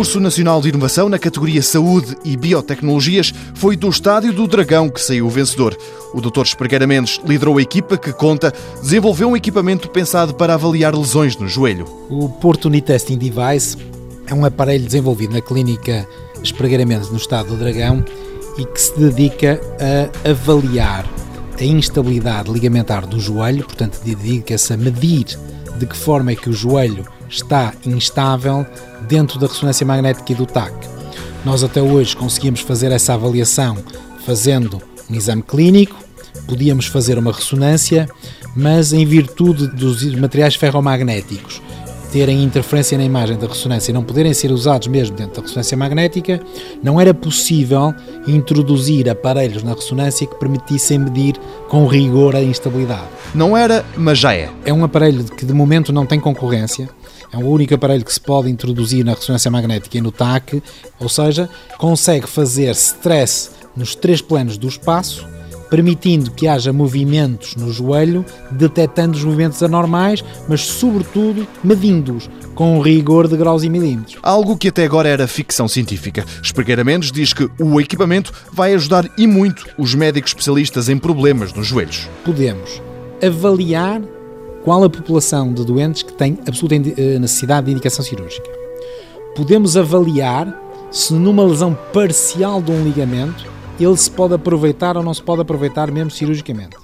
concurso nacional de inovação na categoria Saúde e Biotecnologias foi do Estádio do Dragão que saiu o vencedor. O Dr. Espregueira Mendes liderou a equipa que conta desenvolveu um equipamento pensado para avaliar lesões no joelho. O Porto Knee Testing Device é um aparelho desenvolvido na clínica Espregueira Mendes no Estado do Dragão e que se dedica a avaliar a instabilidade ligamentar do joelho, portanto dedica-se a medir de que forma é que o joelho está instável dentro da ressonância magnética e do TAC. Nós até hoje conseguimos fazer essa avaliação fazendo um exame clínico, podíamos fazer uma ressonância, mas em virtude dos materiais ferromagnéticos terem interferência na imagem da ressonância e não poderem ser usados mesmo dentro da ressonância magnética, não era possível introduzir aparelhos na ressonância que permitissem medir com rigor a instabilidade. Não era, mas já é. É um aparelho que de momento não tem concorrência. É o único aparelho que se pode introduzir na ressonância magnética e no TAC, ou seja, consegue fazer stress nos três planos do espaço permitindo que haja movimentos no joelho, detectando os movimentos anormais, mas sobretudo medindo-os com rigor de graus e milímetros. Algo que até agora era ficção científica. Espregueira Mendes diz que o equipamento vai ajudar e muito os médicos especialistas em problemas nos joelhos. Podemos avaliar qual a população de doentes que tem absoluta eh, necessidade de indicação cirúrgica. Podemos avaliar se numa lesão parcial de um ligamento ele se pode aproveitar ou não se pode aproveitar mesmo cirurgicamente.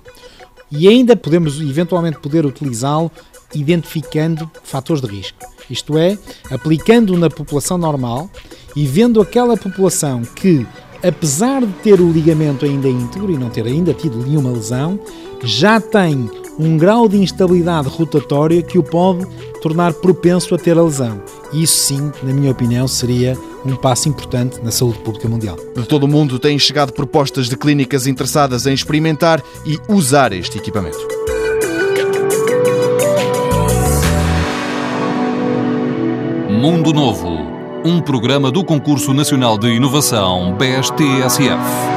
E ainda podemos eventualmente poder utilizá-lo identificando fatores de risco. Isto é, aplicando na população normal e vendo aquela população que, apesar de ter o ligamento ainda íntegro e não ter ainda tido nenhuma lesão, já tem um grau de instabilidade rotatória que o pode tornar propenso a ter a lesão. Isso sim, na minha opinião, seria um passo importante na saúde pública mundial. De todo o mundo têm chegado propostas de clínicas interessadas em experimentar e usar este equipamento. Mundo Novo, um programa do Concurso Nacional de Inovação BSTSF.